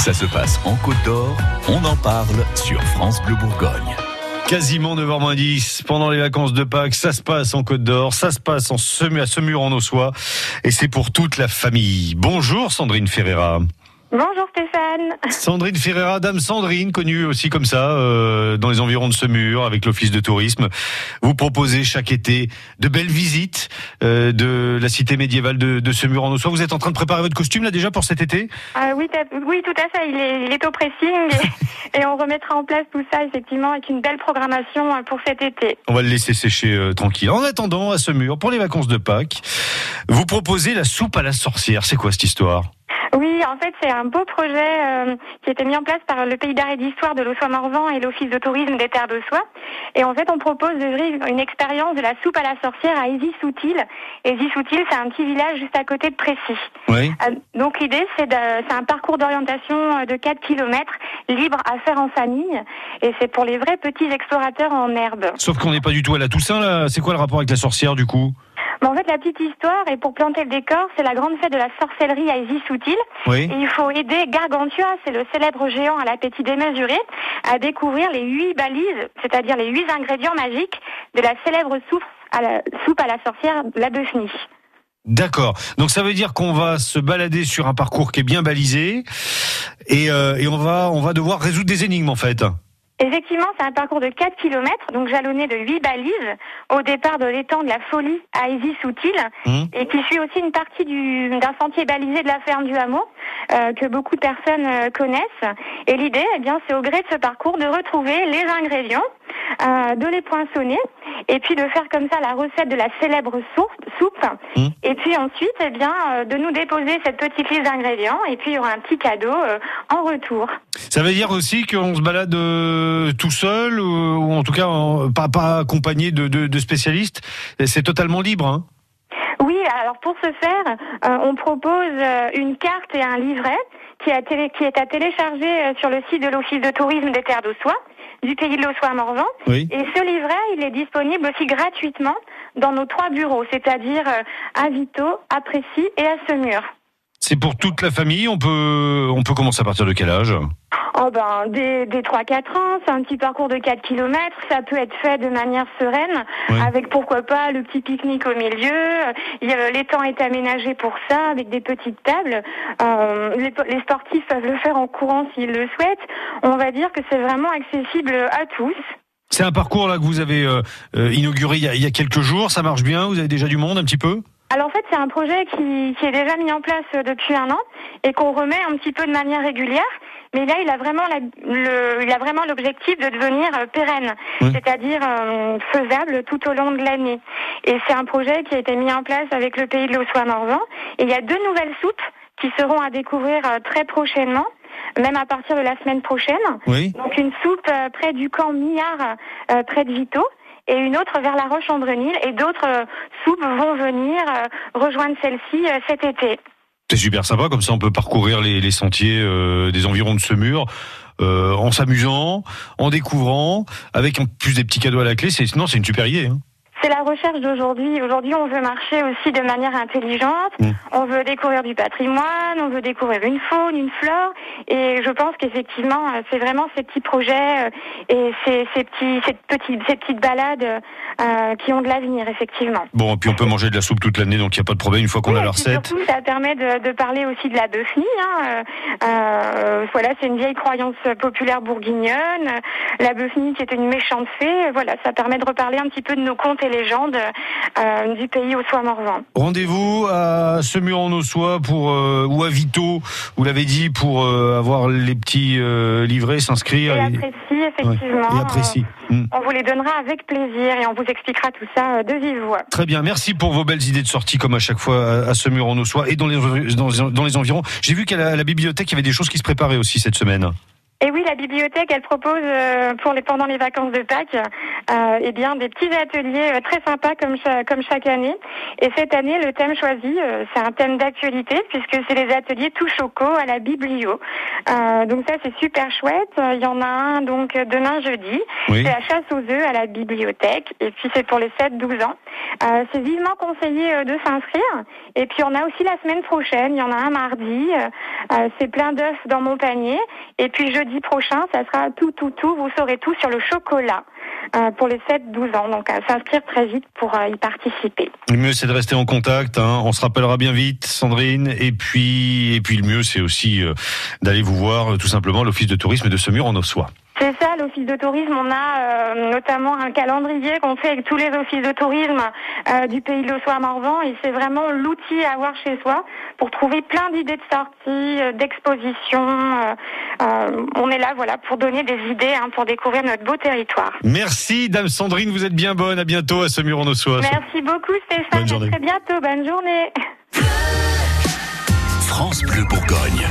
Ça se passe en Côte d'Or, on en parle sur France Bleu Bourgogne. Quasiment 9h10 pendant les vacances de Pâques, ça se passe en Côte d'Or, ça se passe en Semur, à Semur en Ossois et c'est pour toute la famille. Bonjour Sandrine Ferreira. Bonjour Stéphane. Sandrine Ferreira, Dame Sandrine, connue aussi comme ça euh, dans les environs de Semur avec l'Office de tourisme. Vous proposez chaque été de belles visites euh, de la cité médiévale de, de Semur en Ossois. Vous êtes en train de préparer votre costume là déjà pour cet été? Ah oui, oui, tout à fait. Il est, il est au pressing et, et on remettra en place tout ça effectivement avec une belle programmation euh, pour cet été. On va le laisser sécher euh, tranquille. En attendant, à Semur, pour les vacances de Pâques, vous proposez la soupe à la sorcière. C'est quoi cette histoire? Oui, en fait, c'est un beau projet euh, qui a été mis en place par le Pays d'art et d'histoire de l'Ossois-Morvan et l'Office de tourisme des terres d'Ossois. Et en fait, on propose de vivre une expérience de la soupe à la sorcière à Ésy-Soutil. Ésy-Soutil, c'est un petit village juste à côté de Précy. Oui. Euh, Donc l'idée, c'est de- c'est un parcours d'orientation euh, de 4 km libre à faire en famille. Et c'est pour les vrais petits explorateurs en herbe. Sauf qu'on n'est pas du tout à la Toussaint là. C'est quoi le rapport avec la sorcière du coup? Mais en fait, la petite histoire, et pour planter le décor, c'est la grande fête de la sorcellerie à Issy-Soutil. Oui. Et il faut aider Gargantua, c'est le célèbre géant à l'appétit démesuré, à découvrir les huit balises, c'est-à-dire les huit ingrédients magiques de la célèbre soupe à la, soupe à la sorcière, la. D'accord. Donc ça veut dire qu'on va se balader sur un parcours qui est bien balisé et, euh, et on va on va devoir résoudre des énigmes en fait. Effectivement, c'est un parcours de 4 km, donc jalonné de 8 balises, au départ de l'étang de la Folie à Issy-Soutil, Hum. et qui suit aussi une partie du- d'un sentier balisé de la ferme du hameau, euh, que beaucoup de personnes euh, connaissent. Et l'idée, eh bien, c'est au gré de ce parcours de retrouver les ingrédients, euh, de les poinçonner, et puis de faire comme ça la recette de la célèbre soupe, soupe. Hum. et puis ensuite, eh bien, euh, de nous déposer cette petite liste d'ingrédients, et puis il y aura un petit cadeau euh, en retour. Ça veut dire aussi qu'on se balade euh, tout seul ou, ou en tout cas en- pas pas accompagné de, de, de spécialistes? C'est totalement libre. Hein Oui, alors pour ce faire, euh, on propose euh, une carte et un livret qui, est à télécharger sur le site de l'Office de tourisme des terres d'Ossois, du pays de l'Ossois à Morvan. oui. Et ce livret, il est disponible aussi gratuitement dans nos trois bureaux, c'est-à-dire euh, à Vito, à Précy et à Semur. C'est pour toute la famille. On peut on peut commencer à partir de quel âge? Oh ben, des, des 3-4 ans, c'est un petit parcours de 4 km, ça peut être fait de manière sereine, avec pourquoi pas le petit pique-nique au milieu, il a- l'étang est aménagé pour ça, avec des petites tables, Euh, les, les sportifs peuvent le faire en courant s'ils le souhaitent, on va dire que c'est vraiment accessible à tous. C'est un parcours là que vous avez euh, euh, inauguré il y, a, il y a quelques jours. Ça marche bien? Vous avez déjà du monde un petit peu? Alors en fait, c'est un projet qui, qui est déjà mis en place euh, depuis un an et qu'on remet un petit peu de manière régulière. Mais là, il a vraiment la- le, il a vraiment l'objectif de devenir euh, pérenne, Oui. c'est-à-dire euh, faisable tout au long de l'année. Et c'est un projet qui a été mis en place avec le pays de l'Ossois-Morvan. Et il y a deux nouvelles soupes qui seront à découvrir très prochainement, même à partir de la semaine prochaine. Oui. Donc une soupe euh, près du camp Millard, euh, près de Vito, et une autre vers la Roche-en-Brenil, et d'autres euh, soupes vont venir euh, rejoindre celle-ci euh, cet été. C'est super sympa, comme ça on peut parcourir les, sentiers des environs de ce mur en s'amusant, en découvrant, avec en plus des petits cadeaux à la clé. C'est non, c'est une super idée. Hein. C'est la recherche d'aujourd'hui. Aujourd'hui, on veut marcher aussi de manière intelligente. Mm. On veut découvrir du patrimoine, on veut découvrir une faune, une flore. Et je pense qu'effectivement, euh, c'est vraiment ces petits projets euh, et ces, ces petits, ces petites, ces petites balades euh, qui ont de l'avenir, effectivement. Bon, et puis on peut manger de la soupe toute l'année, donc il n'y a pas de problème une fois qu'on Oui, a la recette. Surtout, ça permet de, de parler aussi de la Beuphnie. Hein. Euh, voilà, c'est une vieille croyance populaire bourguignonne. La Beuphnie qui était une méchante fée. Voilà, ça permet de reparler un petit peu de nos contes et légendes euh, du pays au soie morvan. Rendez-vous à Semur-en-Ossois pour euh, ou à Vito, vous l'avez dit, pour euh, avoir les petits livrets, s'inscrire. Et apprécie, Ouais, effectivement. et apprécie. euh, Mm. On vous les donnera avec plaisir et on vous expliquera tout ça de vive voix. Très bien, merci pour vos belles idées de sortie comme à chaque fois à, Semur-en-Ossois et dans les, dans, dans les environs. J'ai vu qu'à la bibliothèque, il y avait des choses qui se préparaient aussi cette semaine. Et oui, la bibliothèque, elle propose euh, pour les pendant les vacances de Pâques, euh, eh bien des petits ateliers euh, très sympas comme cha- comme chaque année. Et cette année, le thème choisi, euh, c'est un thème d'actualité puisque c'est les ateliers tout choco à la biblio. Euh, donc ça, c'est super chouette. Il y en a un donc demain jeudi. Oui. C'est la chasse aux œufs à la bibliothèque. Et puis c'est pour les 7-12 ans. Euh, c'est vivement conseillé euh, de s'inscrire. Et puis on a aussi la semaine prochaine. Il y en a un mardi. Euh, c'est plein d'œufs dans mon panier. Et puis jeudi prochain, ça sera tout, tout, tout. Vous saurez tout sur le chocolat euh, pour les 7-12 ans. Donc s'inscrire très vite pour y participer. Le mieux, c'est de rester en contact. hein. On se rappellera bien vite, Sandrine. Et puis, et puis le mieux, c'est aussi d'aller vous voir, tout simplement, l'office de tourisme de Semur en Ossois. C'est ça, l'office de tourisme. On a euh, notamment un calendrier qu'on fait avec tous les offices de tourisme euh, du pays de l'Ossois à Morvan et c'est vraiment l'outil à avoir chez soi pour trouver plein d'idées de sorties, euh, d'expositions. euh, euh, on est là, voilà, pour donner des idées, hein, pour découvrir notre beau territoire. Merci, Dame Sandrine. Vous êtes bien bonne. À bientôt à Semur en Ossois. Merci beaucoup, Stéphane. Bonne journée. À très bientôt. Bonne journée. France Bleu Bourgogne.